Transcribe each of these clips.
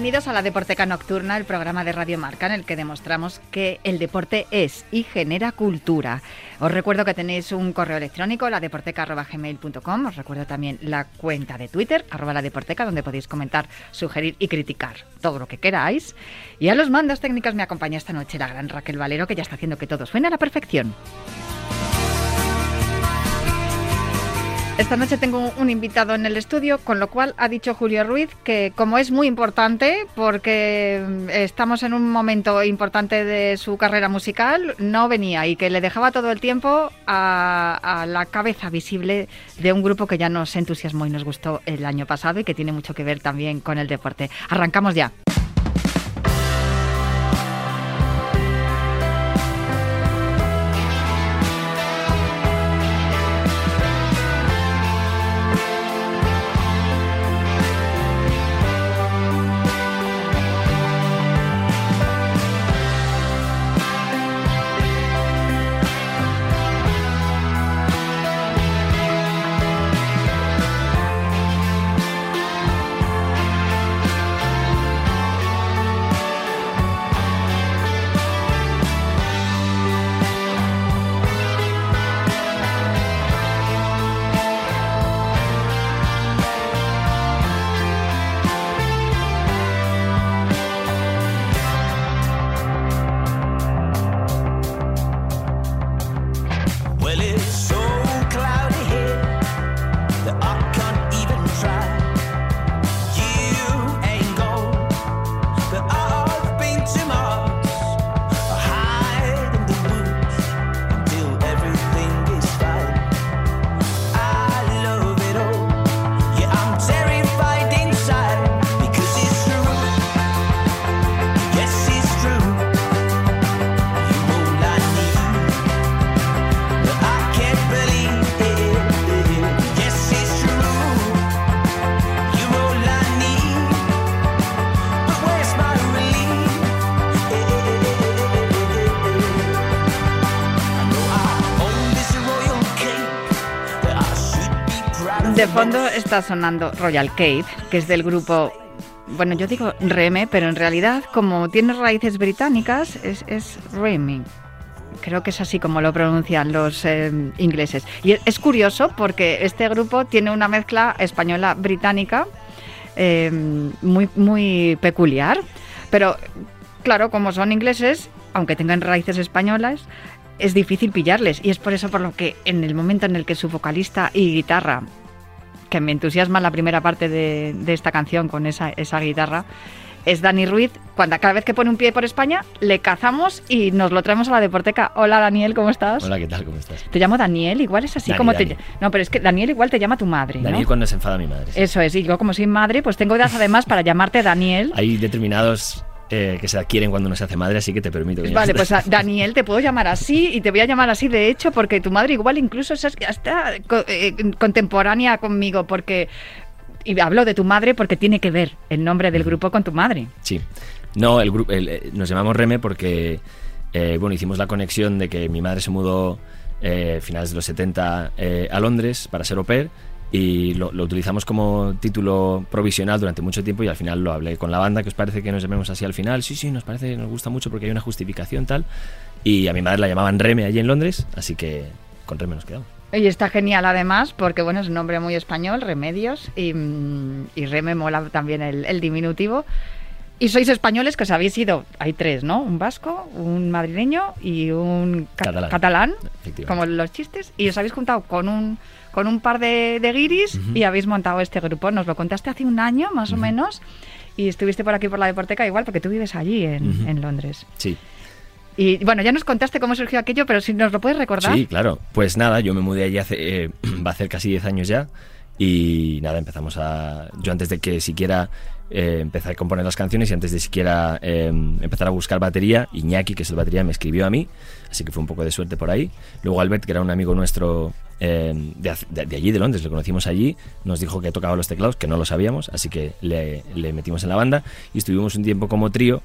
Bienvenidos a la Deporteca Nocturna, el programa de Radio Marca en el que demostramos que el deporte es y genera cultura. Os recuerdo que tenéis un correo electrónico, ladeporteca.gmail.com. Os recuerdo también la cuenta de Twitter, arroba la deporteca, donde podéis comentar, sugerir y criticar todo lo que queráis. Y a los mandos técnicos me acompaña esta noche la gran Raquel Valero, que ya está haciendo que todo suene a la perfección. Esta noche tengo un invitado en el estudio, con lo cual ha dicho Julio Ruiz que como es muy importante, porque mm, estamos en un momento importante de su carrera musical, no venía y que le dejaba todo el tiempo a, a la cabeza visible de un grupo que ya nos entusiasmó y nos gustó el año pasado y que tiene mucho que ver también con el deporte. Arrancamos ya. De fondo está sonando Royal Cape, que es del grupo, bueno, yo digo Reme, pero en realidad, como tiene raíces británicas, es, es Remy. Creo que es así como lo pronuncian los eh, ingleses. Y es curioso porque este grupo tiene una mezcla española-británica eh, muy, muy peculiar. Pero, claro, como son ingleses, aunque tengan raíces españolas, es difícil pillarles. Y es por eso por lo que en el momento en el que su vocalista y guitarra que me entusiasma la primera parte de, de esta canción con esa, esa guitarra, es Dani Ruiz. Cuando cada vez que pone un pie por España, le cazamos y nos lo traemos a la deporteca. Hola Daniel, ¿cómo estás? Hola, ¿qué tal? ¿Cómo estás? Te llamo Daniel, igual es así Dani, como Dani. te... No, pero es que Daniel igual te llama tu madre, ¿no? Daniel cuando se enfada mi madre. sí. Eso es, y yo como soy madre, pues tengo edad además para llamarte Daniel. Hay determinados eh, que se adquieren cuando uno se hace madre, así que te permito. que Vale, pues a Daniel te puedo llamar así y te voy a llamar así de hecho porque tu madre igual incluso es hasta eh, contemporánea conmigo porque y hablo de tu madre porque tiene que ver el nombre del grupo con tu madre. Sí. No, el grupo, eh, nos llamamos Reme porque, eh, bueno, hicimos la conexión de que mi madre se mudó eh, finales de los 70 eh, a Londres para ser au pair y lo, lo utilizamos como título provisional durante mucho tiempo y al final lo hablé con la banda, que os parece que nos llamemos así al final. Sí, sí, nos parece, nos gusta mucho porque hay una justificación tal. Y a mi madre la llamaban Reme allí en Londres, así que con Reme nos quedamos. Y está genial además porque bueno, es un nombre muy español, Remedios, y, mm, y Re me mola también el, el diminutivo. Y sois españoles que os habéis ido, hay tres, ¿no? Un vasco, un madrileño y un ca- Catalán. como los chistes, y os habéis juntado con un, con un par de, de guiris y habéis montado este grupo. Nos lo contaste hace un año más o menos y estuviste por aquí por la Deporteca igual porque tú vives allí en Londres. Sí. Y bueno, ya nos contaste cómo surgió aquello, pero si nos lo puedes recordar. Sí, claro. Pues nada, yo me mudé allí hace, eh, va a hacer casi 10 años ya. Y nada, empezamos a... Yo antes de que siquiera eh, empezar a componer las canciones y antes de siquiera eh, empezar a buscar batería, Iñaki, que es el batería, me escribió a mí, así que fue un poco de suerte por ahí. Luego Albert, que era un amigo nuestro eh, de, allí, de Londres, le conocimos allí, nos dijo que tocaba los teclados, que no lo sabíamos, así que le metimos en la banda y estuvimos un tiempo como trío.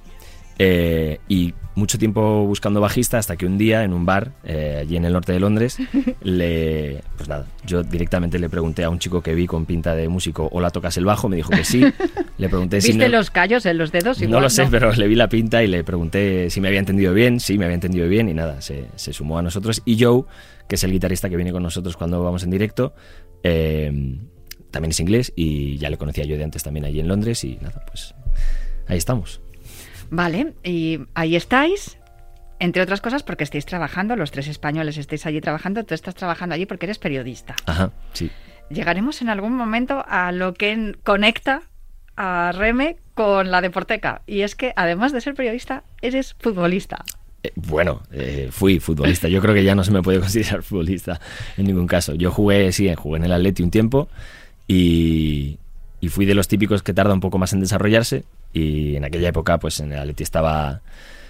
Eh, y mucho tiempo buscando bajista hasta que un día en un bar eh, allí en el norte de Londres le pues nada yo directamente le pregunté a un chico que vi con pinta de músico hola tocas el bajo me dijo que sí le pregunté si ¿Viste no- los callos en los dedos? no lo sé, pero le vi la pinta y le pregunté si me había entendido bien. Sí, me había entendido bien y nada, se, se sumó a nosotros. Y Joe, que es el guitarrista que viene con nosotros cuando vamos en directo, eh, también es inglés y ya le conocía yo de antes también allí en Londres y nada, pues ahí estamos. Vale, y ahí estáis, entre otras cosas porque estáis trabajando, los tres españoles estáis allí trabajando, tú estás trabajando allí porque eres periodista. Ajá, sí. Llegaremos en algún momento a lo que conecta a Reme con la deporteca. Y es que además de ser periodista, eres futbolista. Eh, bueno, eh, fui futbolista. Yo creo que ya no se me puede considerar futbolista en ningún caso. Yo jugué, sí, jugué en el Atleti un tiempo y, y fui de los típicos que tarda un poco más en desarrollarse. Y en aquella época, pues en el Atleti estaba,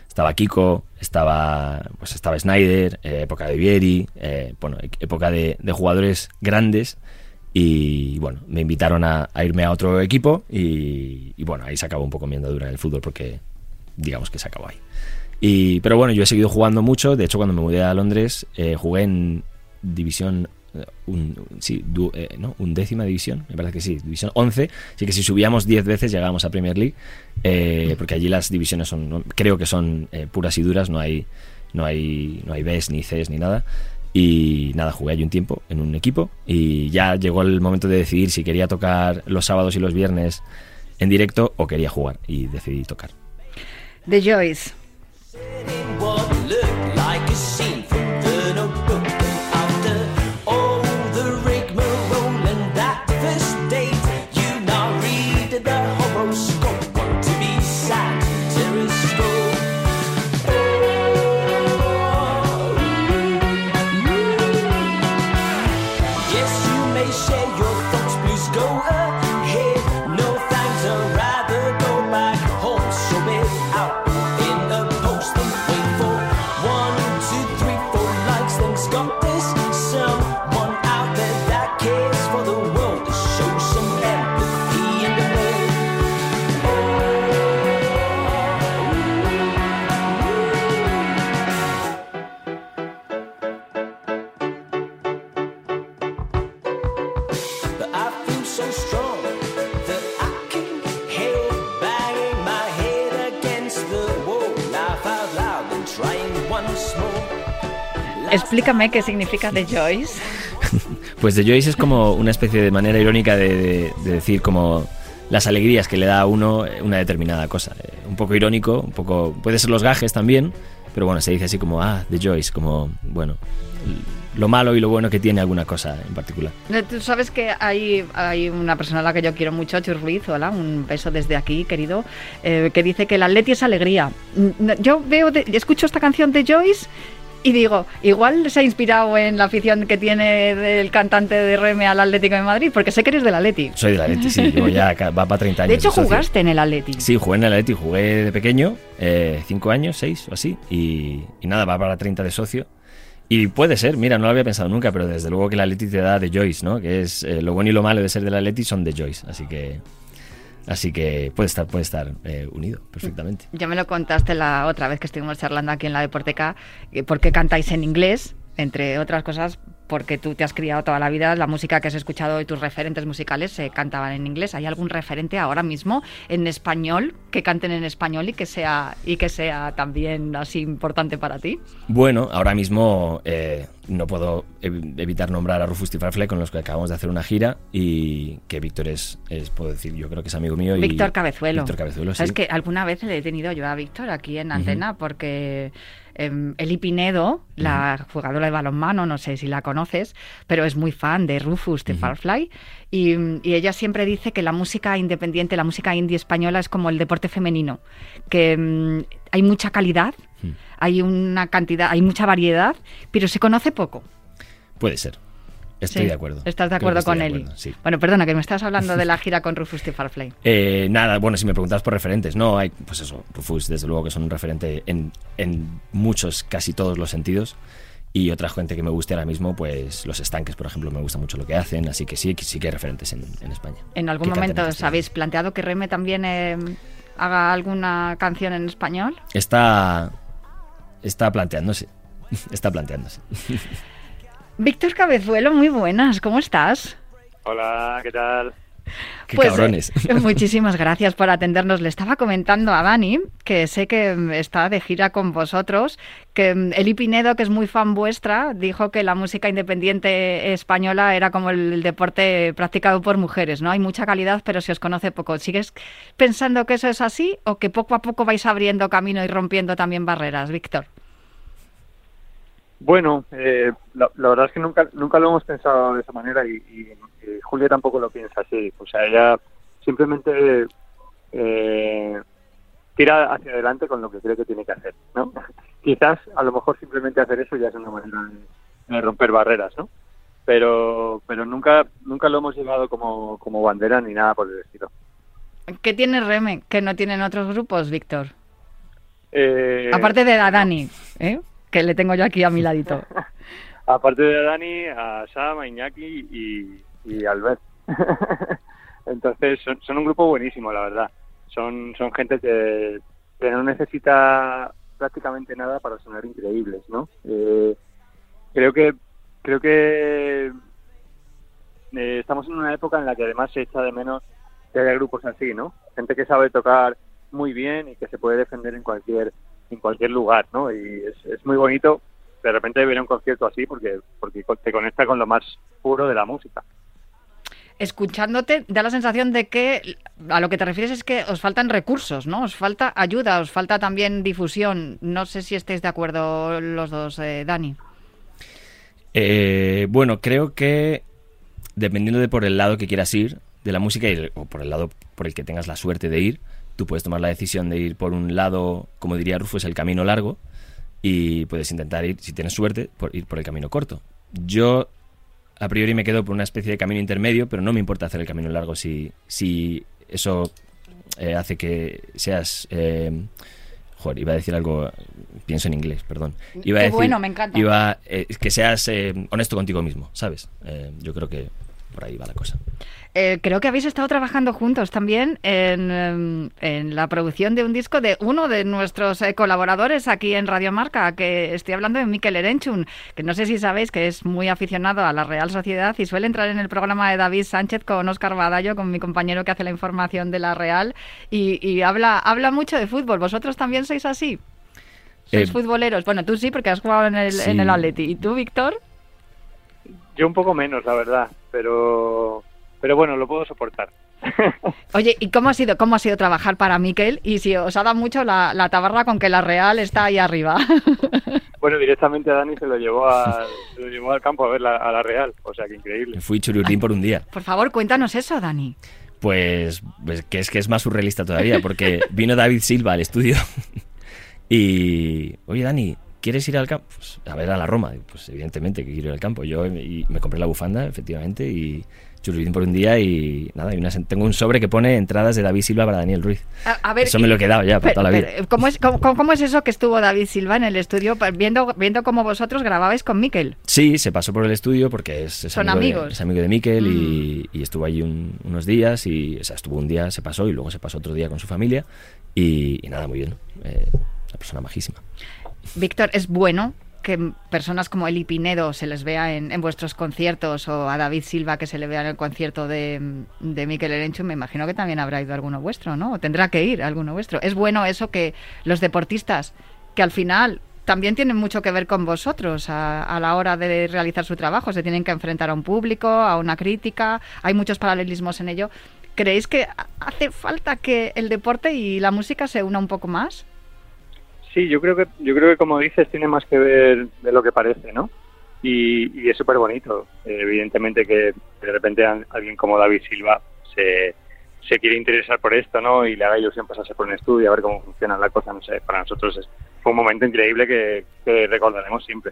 estaba Kiko, estaba, pues estaba Snyder, eh, época de Vieri, eh, bueno, e- época de, jugadores grandes. Y bueno, me invitaron a, irme a otro equipo y, y bueno, ahí se acabó un poco mi andadura en el fútbol porque digamos que se acabó ahí. Y, pero bueno, yo he seguido jugando mucho. De hecho, cuando me mudé a Londres, eh, jugué en división. Un, sí, du- eh, ¿no? undécima división, me parece que sí, división 11. Así que si subíamos 10 veces llegábamos a Premier League, eh, porque allí las divisiones son, creo que son eh, puras y duras, no hay, no hay, no hay Bs ni Cs ni nada. Y nada, jugué allí un tiempo en un equipo y ya llegó el momento de decidir si quería tocar los sábados y los viernes en directo o quería jugar y decidí tocar. The Joyce. Explícame qué significa The Joyce. Pues The Joyce es como una especie de manera irónica de, de- de decir como las alegrías que le da a uno una determinada cosa. Eh, Un poco irónico, un poco... Puede ser los gajes también, pero bueno, se dice así como, ah, The Joyce, como, bueno, lo malo y lo bueno que tiene alguna cosa en particular. Eh, Tú sabes que hay, hay una persona a la que yo quiero mucho, Chus Ruiz, hola, un beso desde aquí, querido, eh, que dice que el Atleti es alegría. Yo veo, de- escucho esta canción de Joyce y digo, igual se ha inspirado en la afición que tiene del cantante de Reme al Atlético de Madrid, porque sé que eres del Atleti. Soy del Atleti, sí, llevo ya, va para 30 años. De hecho, jugaste en el Atleti. Sí, jugué en el Atleti, jugué de pequeño, eh, cinco años, seis o así, y, y nada, va para 30 de socio. Y puede ser, mira, no lo había pensado nunca, pero desde luego que el Atleti te da de Joyce, ¿no? Que es eh, lo bueno y lo malo de ser del Atleti son de Joyce, así que así que puede estar puede estar eh, unido perfectamente. Ya me lo contaste la otra vez que estuvimos charlando aquí en la Deporteca, eh, por qué cantáis en inglés, entre otras cosas porque tú te has criado toda la vida, la música que has escuchado y tus referentes musicales se cantaban en inglés. ¿Hay algún referente ahora mismo en español que canten en español y que sea y que sea también así importante para ti? Bueno, ahora mismo eh, no puedo ev- evitar nombrar a Rufus Tifafle con los que acabamos de hacer una gira y que Víctor es, es, puedo decir, yo creo que es amigo mío. y- Víctor Cabezuelo. Víctor Cabezuelo, sí. ¿Sabes que alguna vez le he tenido yo a Víctor aquí en antena porque em, Eli Pinedo, la jugadora de balonmano, no sé si la conoces, pero es muy fan de Rufus de Firefly y, y ella siempre dice que la música independiente, la música indie española es como el deporte femenino, que mm, hay mucha calidad Mm. Hay una cantidad, hay mucha variedad, pero se conoce poco. Puede ser. Estoy Sí. de acuerdo. ¿Estás de acuerdo con Eli? sí. Bueno, perdona, que me estás hablando de la gira con Rufus T. Farflame. Eh, nada, bueno, si me preguntas por referentes, no, hay, pues eso, Rufus, desde luego que son un referente en, en muchos, casi todos los sentidos. Y otra gente que me guste ahora mismo, pues los estanques, por ejemplo, me gusta mucho lo que hacen, así que sí, sí que hay referentes en, en España. ¿En algún momento en os habéis planteado que Reme también eh, haga alguna canción en español? Está, está planteándose, está planteándose. Víctor Cabezuelo, muy buenas, ¿cómo estás? Hola, ¿qué tal? Qué Pues, cabrones. eh, muchísimas gracias por atendernos. Le estaba comentando a Dani, que sé que mm, está de gira con vosotros, que mm, Eli Pinedo, que es muy fan vuestra, dijo que la música independiente española era como el deporte practicado por mujeres, ¿no? Hay mucha calidad, pero se os conoce poco. ¿Sigues pensando que eso es así o que poco a poco vais abriendo camino y rompiendo también barreras, Víctor? Bueno, eh, la, la verdad es que nunca nunca lo hemos pensado de esa manera y, y, Julia tampoco lo piensa así. O sea, ella simplemente eh, tira hacia adelante con lo que cree que tiene que hacer, ¿no? Quizás a lo mejor simplemente hacer eso ya es una manera de, de romper barreras, ¿no? Pero pero nunca nunca lo hemos llevado como, como bandera ni nada por el estilo. ¿Qué tiene Reme que no tienen otros grupos, Víctor? Eh, Aparte de a Dani, ¿eh? Que le tengo yo aquí a mi ladito. Aparte de Dani, a Sam, a Iñaki y, y Albert. Entonces, son, son un grupo buenísimo, la verdad. Son, son gente que, que no necesita prácticamente nada para sonar increíbles, ¿no? Eh, creo que creo que eh, estamos en una época en la que además se echa de menos que haya grupos así, ¿no? Gente que sabe tocar muy bien y que se puede defender en cualquier en cualquier lugar, ¿no? Y es, es muy bonito de repente ver un concierto así porque porque te conecta con lo más puro de la música. Escuchándote, da la sensación de que a lo que te refieres es que os faltan recursos, ¿no? Os falta ayuda, os falta también difusión. No sé si estáis de acuerdo los dos, eh, Dani. Eh, bueno, creo que dependiendo de por el lado que quieras ir de la música y el- o por el lado por el que tengas la suerte de ir, tú puedes tomar la decisión de ir por un lado, como diría Rufus, el camino largo y puedes intentar ir, si tienes suerte, por ir por el camino corto. Yo a priori me quedo por una especie de camino intermedio, pero no me importa hacer el camino largo si, si eso eh, hace que seas... eh, joder, iba a decir algo, pienso en inglés, perdón. Iba a Qué decir, bueno, me encanta. Iba, eh, que seas eh, honesto contigo mismo, ¿sabes? Yo creo que por ahí va la cosa. Eh, creo que habéis estado trabajando juntos también en, em, en la producción de un disco de uno de nuestros eh, colaboradores aquí en Radio Marca, que estoy hablando de Mikel Erenchun, que no sé si sabéis que es muy aficionado a la Real Sociedad y suele entrar en el programa de David Sánchez con Óscar Badallo, con mi compañero que hace la información de la Real, y, y habla, habla mucho de fútbol. ¿Vosotros también sois así? ¿Sois Eh, futboleros? Bueno, tú sí, porque has jugado en el, sí. en el Atleti. ¿Y tú, Víctor? Yo un poco menos, la verdad, pero pero bueno, lo puedo soportar. Oye, ¿y cómo ha sido cómo ha sido trabajar para Miquel? Y si os ha dado mucho la, la tabarra con que la Real está ahí arriba. Bueno, directamente a Dani se lo llevó, a, se lo llevó al campo a ver la, a la Real, o sea que increíble. Fui chururdín por un día. Por favor, cuéntanos eso, Dani. Pues, pues que es que es más surrealista todavía, porque vino David Silva al estudio y, oye Dani, ¿quieres ir al campo? Pues, a ver a la Roma. Pues evidentemente que quiero ir al campo. Yo y me compré la bufanda, efectivamente, y chururdín por un día y nada, y una, tengo un sobre que pone entradas de David Silva para Daniel Ruiz. A, a ver, Eso me lo he quedado ya para pero- toda la vida. pero, ¿cómo, es, cómo, cómo es eso que estuvo David Silva en el estudio viendo, viendo cómo vosotros grababais con Miquel? Sí, se pasó por el estudio porque es, es Son amigo, amigos. Mm. De, es amigo de Miquel y, y estuvo allí un- unos días y o sea, estuvo un día, se pasó y luego se pasó otro día con su familia y, y nada, muy bien. Eh, una persona majísima. Víctor, es bueno que personas como Eli Pinedo se les vea en, vuestros conciertos o a David Silva que se le vea en el concierto de, de Miquel Erenchu. Me imagino que también habrá ido alguno vuestro, ¿no? O tendrá que ir alguno vuestro. Es bueno eso que los deportistas, que al final también tienen mucho que ver con vosotros a, a la hora de realizar su trabajo. Se tienen que enfrentar a un público, a una crítica. Hay muchos paralelismos en ello. ¿Creéis que hace falta que el deporte y la música se una un poco más? Sí, yo creo que yo creo que como dices tiene más que ver de lo que parece, ¿no? Y, es súper bonito. Eh, evidentemente que de repente alguien como David Silva se, se quiere interesar por esto, ¿no? Y le haga ilusión pasarse por un estudio, a ver cómo funciona la cosa, no sé, para nosotros es, un momento increíble que recordaremos siempre.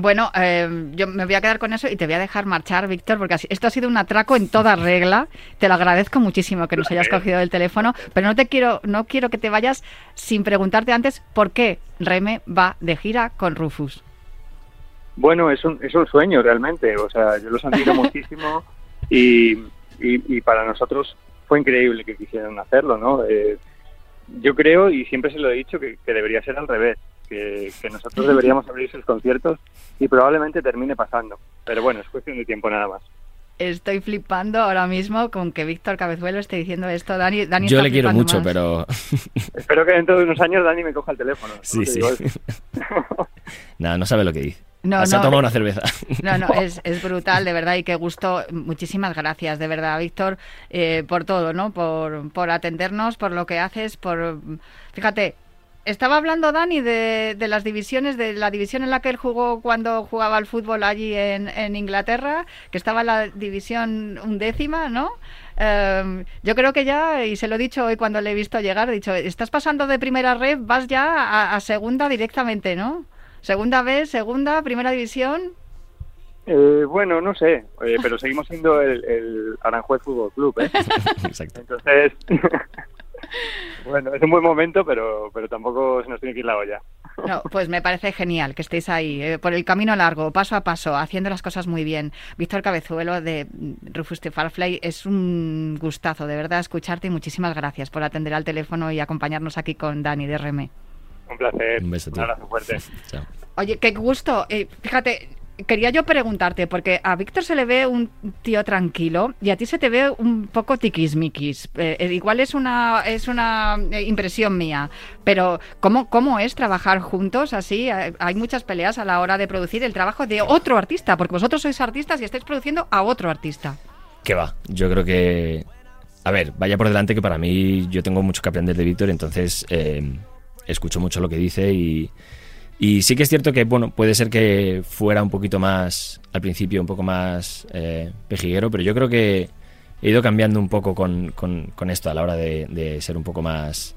Bueno, eh, yo me voy a quedar con eso y te voy a dejar marchar, Víctor, porque esto ha sido un atraco en toda regla. Te lo agradezco muchísimo que nos hayas cogido el teléfono, pero no te quiero, no quiero que te vayas sin preguntarte antes por qué Reme va de gira con Rufus. Bueno, es un, es un sueño realmente, o sea, yo los admiro muchísimo y, y, y para nosotros fue increíble que quisieran hacerlo, ¿no? Eh, yo creo, y siempre se lo he dicho, que, que debería ser al revés, que, que nosotros deberíamos abrir sus conciertos y probablemente termine pasando, pero bueno, es cuestión de tiempo nada más. Estoy flipando ahora mismo con que Víctor Cabezuelo esté diciendo esto. Dani, Dani Yo le quiero mucho, más. pero Espero que dentro de unos años Dani me coja el teléfono. ¿no? sí, sí. Nada, no sabe lo que dice. No, Se ha no, tomado de- una cerveza. No, no, es, es brutal, de verdad, y qué gusto. Muchísimas gracias, de verdad, Víctor, eh, por todo, ¿no? Por, por atendernos, por lo que haces, por... Fíjate, estaba hablando Dani de, de las divisiones, de la división en la que él jugó cuando jugaba al fútbol allí en, en Inglaterra, que estaba la división undécima, ¿no? Eh, yo creo que ya, y se lo he dicho hoy cuando le he visto llegar, he dicho, estás pasando de primera red, vas ya a, a segunda directamente, ¿no? Segunda vez, segunda, primera división. Eh, bueno, no sé, eh, pero seguimos siendo el, el Aranjuez Fútbol Club, ¿eh? Exacto. Entonces, bueno, es un buen momento, pero, pero tampoco se nos tiene que ir la olla. No, pues me parece genial que estéis ahí, eh, por el camino largo, paso a paso, haciendo las cosas muy bien. Víctor Cabezuelo de Rufus the Farfly, es un gustazo, de verdad, escucharte y muchísimas gracias por atender al teléfono y acompañarnos aquí con Dani de RM. Un placer. Un beso, tío. abrazo fuerte. Chao. Oye, qué gusto. Eh, fíjate, quería yo preguntarte, porque a Víctor se le ve un tío tranquilo y a ti se te ve un poco tiquismiquis. Eh, eh, igual es una, es una impresión mía, pero ¿cómo, ¿cómo es trabajar juntos así? Hay muchas peleas a la hora de producir el trabajo de otro artista, porque vosotros sois artistas y estáis produciendo a otro artista. ¿Qué va? Yo creo que... A ver, vaya por delante que para mí yo tengo mucho que aprender de Víctor, entonces eh, escucho mucho lo que dice y, y sí que es cierto que, bueno, puede ser que fuera un poquito más, al principio, un poco más eh, pejiguero, pero yo creo que he ido cambiando un poco con, con- con esto a la hora de, de ser un poco más,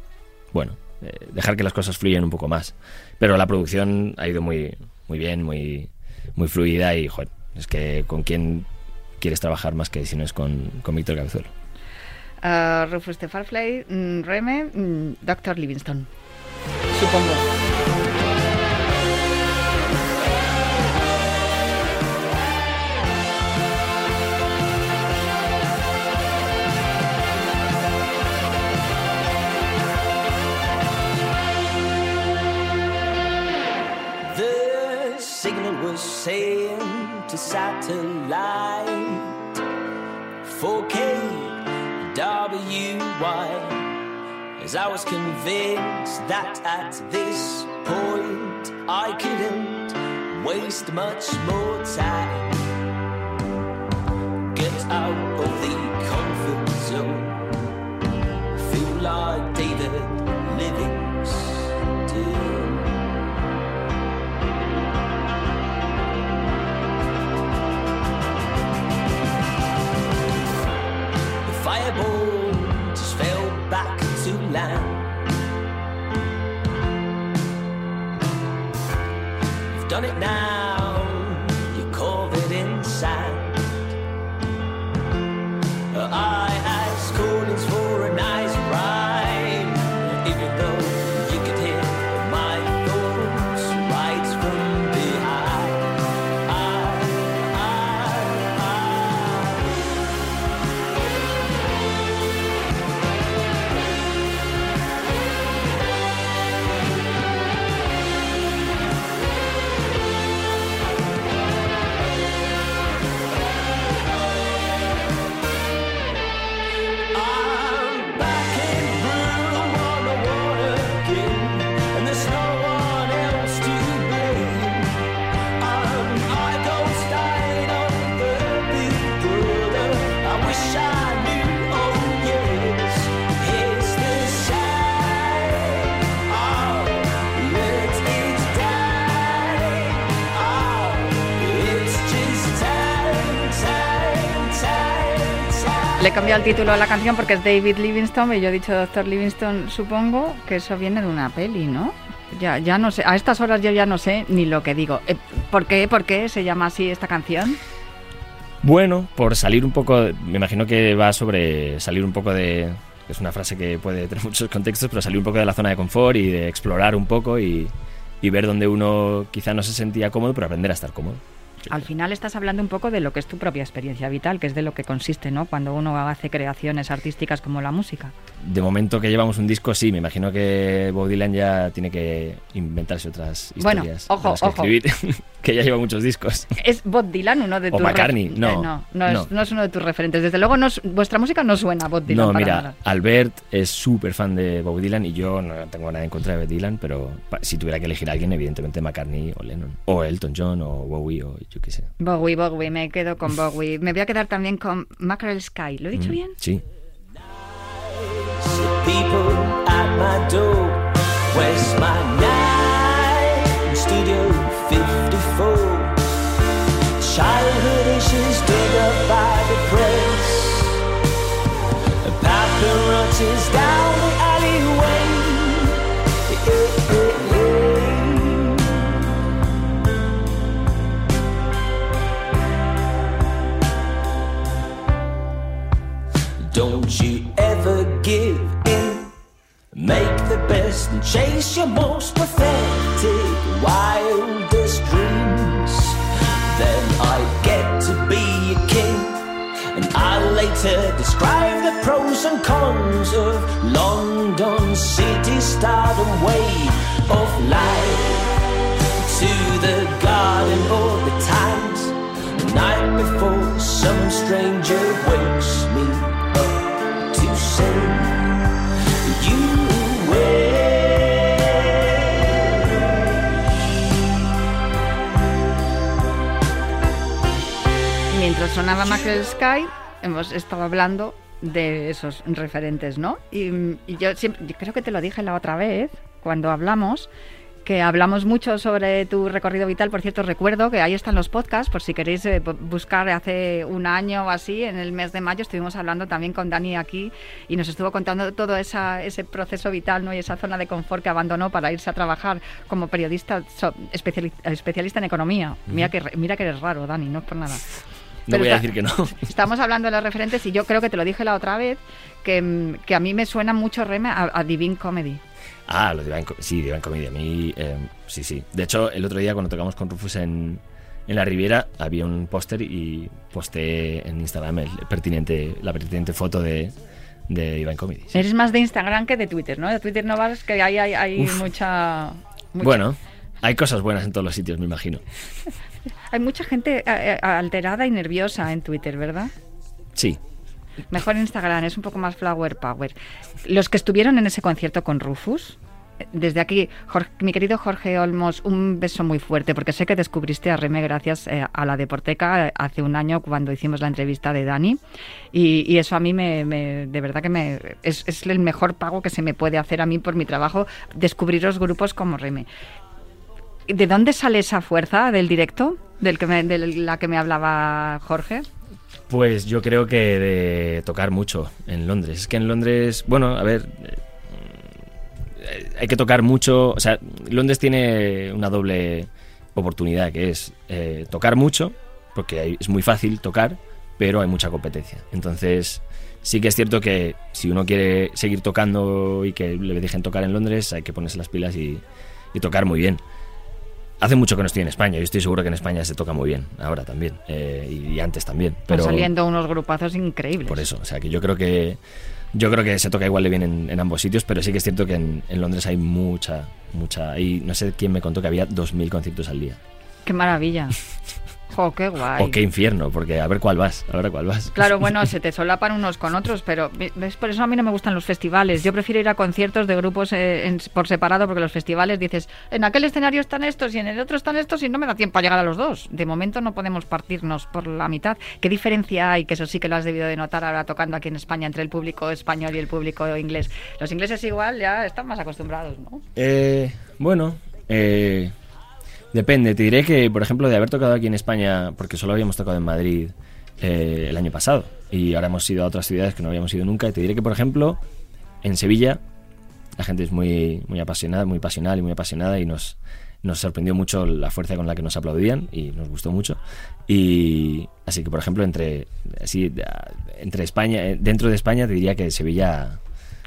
bueno, eh, dejar que las cosas fluyan un poco más. Pero la producción ha ido muy, muy bien, muy, muy fluida y, joder, es que con quién quieres trabajar más que si no es con, con Víctor Cabezuelo. Ah, Rufus the Farfly, mm, Reme, mm, Doctor Livingston. Supongo. The as I was convinced that at this point I couldn't waste much more time. Get out of the comfort zone. Feel like David Livingston. Fireball You've done it now, Le he cambiado el título a la canción porque es David Livingstone y yo he dicho Doctor Livingstone, supongo que eso viene de una peli, ¿no? Ya, ya no sé, a estas horas yo ya no sé ni lo que digo. Eh, ¿Por qué, por qué se llama así esta canción? Bueno, por salir un poco, me imagino que va sobre salir un poco de, es una frase que puede tener muchos contextos, pero salir un poco de la zona de confort y de explorar un poco y, y ver donde uno quizá no se sentía cómodo, pero aprender a estar cómodo. Al final estás hablando un poco de lo que es tu propia experiencia vital, que es de lo que consiste, ¿no? Cuando uno hace creaciones artísticas como la música. De momento que llevamos un disco, sí, me imagino que Bob Dylan ya tiene que inventarse otras Bueno, historias. ojo, las que ojo. escribir, que ya lleva muchos discos. ¿Es Bob Dylan uno de O tus ref- McCartney, no, Eh, no, no, es, no. no es uno de tus referentes. Desde luego, no es- vuestra música no suena a Bob Dylan. no, para mira, nada. Albert es súper fan de Bob Dylan y yo no tengo nada en contra de Bob Dylan, pero si tuviera que elegir a alguien, evidentemente McCartney o Lennon. O Elton John o Bowie o yo qué sé. Bowie, Bowie, me quedo con Bowie. Me voy a quedar también con Mackerel Sky. ¿Lo he dicho Mm, bien? Sí. people at my door. Where's my best and chase your most pathetic, wildest dreams. Then I get to be a king, and I'll later describe the pros and cons of London city stardom way of life. To the garden or the times, the night before some stranger wakes me Mientras sonaba Mackerel Sky, hemos estado hablando de esos referentes, ¿no? Y, y yo siempre, yo creo que te lo dije la otra vez, cuando hablamos, que hablamos mucho sobre tu recorrido vital. Por cierto, recuerdo que ahí están los podcasts, por si queréis eh, bu- buscar hace un año o así, en el mes de mayo estuvimos hablando también con Dani aquí y nos estuvo contando todo esa, ese proceso vital ¿no? y esa zona de confort que abandonó para irse a trabajar como periodista so- especiali- especialista en economía. Mira, que, mira que eres raro, Dani, no es por nada. No Pero voy a decir que no. Estamos hablando de los referentes y yo creo que te lo dije la otra vez, que, mm, que a mí me suena mucho Reme a, a Divine Comedy. Ah, lo Divine, sí, Divine Comedy. A mí, eh, sí, sí. De hecho, el otro día cuando tocamos con Rufus en, en la Riviera, había un póster y posté en Instagram el pertinente, la pertinente foto de, de Divine Comedy. sí. Eres más de Instagram que de Twitter, ¿no? De Twitter no vas, que ahí hay, hay mucha, mucha- Bueno, hay cosas buenas en todos los sitios, me imagino. Hay mucha gente eh, eh, alterada y nerviosa en Twitter, ¿verdad? Sí. Mejor Instagram, es un poco más flower power. Los que estuvieron en ese concierto con Rufus, eh, desde aquí, Jorge- mi querido Jorge Olmos, un beso muy fuerte, porque sé que descubriste a Reme gracias eh, a la Deporteca hace un año cuando hicimos la entrevista de Dani. Y, y eso a mí me, me- de verdad que me es, es el mejor pago que se me puede hacer a mí por mi trabajo, descubriros grupos como Reme. ¿De dónde sale esa fuerza del directo? Del que me- de la que me hablaba Jorge. Pues yo creo que de tocar mucho en Londres. Es que en Londres, bueno, a ver, eh, hay que tocar mucho. O sea, Londres tiene una doble oportunidad que es eh, tocar mucho, porque es muy fácil tocar, pero hay mucha competencia. Entonces, sí que es cierto que si uno quiere seguir tocando y que le dejen tocar en Londres, hay que ponerse las pilas y tocar muy bien. Hace mucho que no estoy en España, yo estoy seguro que en España se toca muy bien, ahora también, eh, y, y antes también. Están Pero saliendo unos grupazos increíbles. por eso, o sea que yo creo que yo creo que se toca igual de bien en, en ambos sitios, pero sí que es cierto que en, en Londres hay mucha, mucha, y no sé quién me contó que había 2.000 conciertos al día. Qué maravilla. Jo, qué guay. O qué infierno, porque a ver cuál vas, a ver cuál vas. Claro, bueno, se te solapan unos con otros, pero ¿ves? por eso a mí no me gustan los festivales. Yo prefiero ir a conciertos de grupos eh, en- por separado, porque los festivales dices, en aquel escenario están estos y en el otro están estos y no me da tiempo a llegar a los dos. De momento no podemos partirnos por la mitad. ¿Qué diferencia hay? Que eso sí que lo has debido de notar ahora tocando aquí en España entre el público español y el público inglés. Los ingleses igual ya están más acostumbrados, ¿no? Eh, bueno, eh, depende. Te diré que, por ejemplo, de haber tocado aquí en España, porque solo habíamos tocado en Madrid eh, el año pasado, Y ahora hemos ido a otras ciudades que no habíamos ido nunca. Y te diré que, por ejemplo, en Sevilla la gente es muy, muy apasionada, muy pasional y muy apasionada y nos, nos sorprendió mucho la fuerza con la que nos aplaudían y nos gustó mucho. Y así que, por ejemplo, entre, así, entre España, eh, dentro de España te diría que Sevilla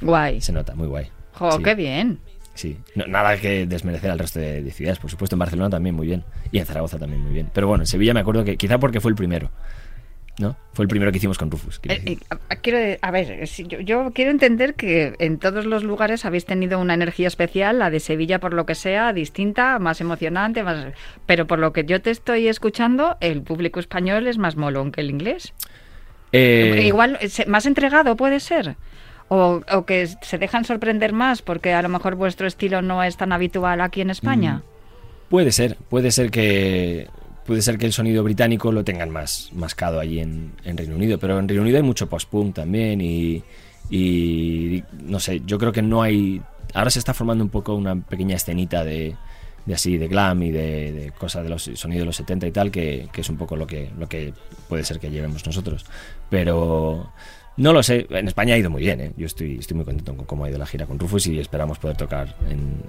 Guay. se nota, muy guay. Jo, Sí. qué bien. Sí, No- nada que desmerecer al resto de, de ciudades, por supuesto, en Barcelona también muy bien, y en Zaragoza también muy bien. Pero bueno, en Sevilla me acuerdo que quizá porque fue el primero, ¿no? Fue el primero que hicimos con Rufus. quiero Eh, eh, a- quiero, de- a ver, si yo, yo quiero entender que en todos los lugares habéis tenido una energía especial, la de Sevilla por lo que sea, distinta, más emocionante, más, pero por lo que yo te estoy escuchando, el público español es más molón que el inglés. Eh, Igual, más entregado puede ser. O, o que se dejan sorprender más porque a lo mejor vuestro estilo no es tan habitual aquí en España. Puede ser, puede ser que puede ser que el sonido británico lo tengan más mascado allí en, en Reino Unido, pero en Reino Unido hay mucho post-punk también y, y no sé, yo creo que no hay... Ahora se está formando un poco una pequeña escenita de, de así, de glam y de, de cosas de los sonidos de los 70 y tal, que, que es un poco lo que, lo que puede ser que llevemos nosotros. Pero no lo sé, en España ha ido muy bien, ¿eh? yo estoy, muy contento con cómo ha ido la gira con Rufus y esperamos poder tocar en-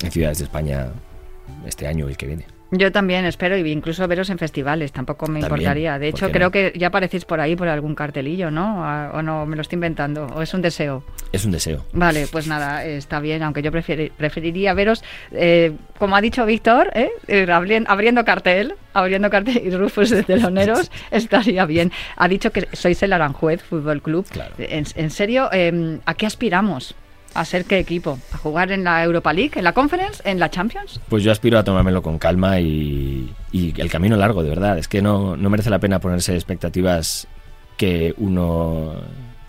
en ciudades de España este año y el que viene. Yo también espero y incluso veros en festivales, tampoco me También, importaría. De ¿por hecho, creo no? que ya aparecéis por ahí por algún cartelillo, ¿no? O no, me lo estoy inventando, o es un deseo. Es un deseo. Vale, pues nada, está bien, aunque yo preferi- preferiría veros, eh, como ha dicho Víctor, ¿eh? Eh, abri- abriendo cartel, abriendo cartel y Rufus de teloneros, estaría bien. Ha dicho que sois el Aranjuez Fútbol Club. Claro. En, en serio, eh, ¿a qué aspiramos? ¿A ser qué equipo? ¿A jugar en la Europa League, en la Conference, en la Champions? Pues yo aspiro a tomármelo con calma y, y el camino largo, de verdad. Es que no, no merece la pena ponerse expectativas que uno...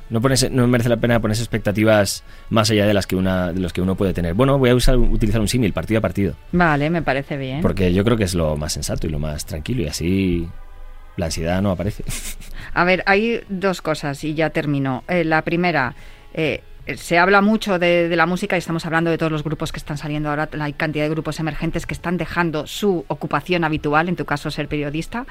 No, ponerse- no merece la pena ponerse expectativas más allá de las que una de los que uno puede tener. Bueno, voy a usar, utilizar un símil, partido a partido. Vale, me parece bien. Porque yo creo que es lo más sensato y lo más tranquilo y así la ansiedad no aparece. A ver, hay dos cosas y ya termino. Eh, la primera, eh, se habla mucho de, de la música y estamos hablando de todos los grupos que están saliendo ahora. Hay cantidad de grupos emergentes que están dejando su ocupación habitual, en tu caso ser periodista,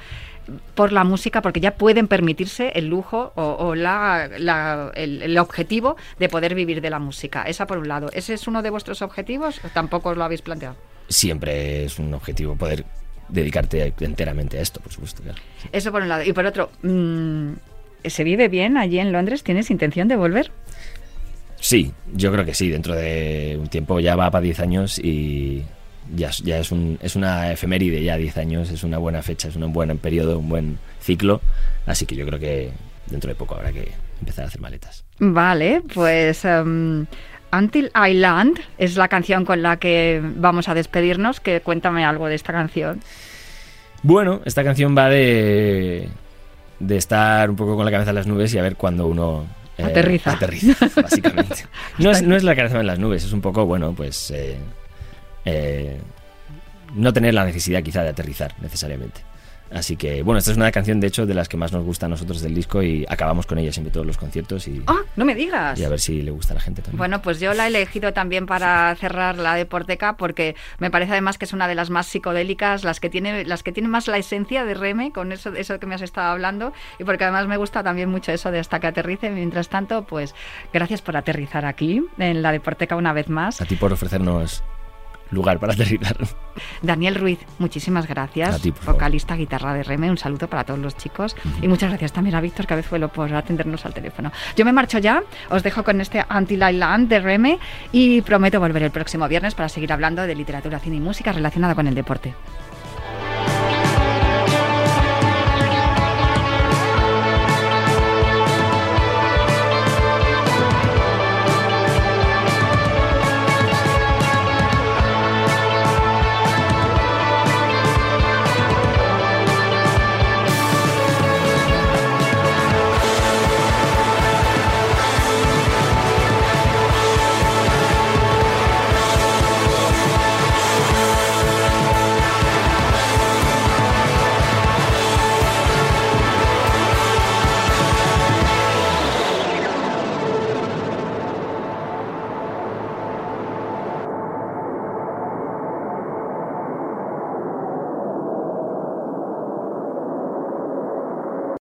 por la música, porque ya pueden permitirse el lujo o, o la, la- el, el objetivo de poder vivir de la música. Esa por un lado. ¿Ese es uno de vuestros objetivos o tampoco os lo habéis planteado? Siempre es un objetivo poder dedicarte enteramente a esto, por supuesto. claro. Eso por un lado. Y por otro, mm, ¿se vive bien allí en Londres? ¿Tienes intención de volver? Sí, yo creo que sí. Dentro de un tiempo ya va para 10 años y ya, es- ya es, un, es una efeméride, ya 10 años, es una buena fecha, es un buen periodo, un buen ciclo. Así que yo creo que dentro de poco habrá que empezar a hacer maletas. Vale, pues em, Until I Land es la canción con la que vamos a despedirnos. Que cuéntame algo de esta canción. Bueno, esta canción va de, de estar un poco con la cabeza en las nubes y a ver cuando uno... eh, Aterriza. Aterriza, básicamente. No es, no es la cabeza en las nubes, es un poco, bueno, pues... eh, eh, no tener la necesidad quizá de aterrizar necesariamente. Así que, bueno, esta es una canción, de hecho, de las que más nos gusta a nosotros del disco y acabamos con ella siempre todos los conciertos y, ¡Ah! no me digas. y a ver si le gusta a la gente también. Bueno, pues yo la he elegido también para cerrar la Deporteca porque me parece además que es una de las más psicodélicas, las que tiene, las que tiene más la esencia de Reme, con eso, eso que me has estado hablando, y porque además me gusta también mucho eso de hasta que aterrice. Mientras tanto, pues gracias por aterrizar aquí en la Deporteca una vez más. A ti por ofrecernos lugar para aterrizar. Daniel Ruiz, muchísimas gracias. A ti, por favor. vocalista, guitarra de Reme, un saludo para todos los chicos. Y muchas gracias también a Víctor Cabezuelo por atendernos al teléfono. Yo me marcho ya, os dejo con este Until I Land de Reme y prometo volver el próximo viernes para seguir hablando de literatura, cine y música relacionada con el deporte.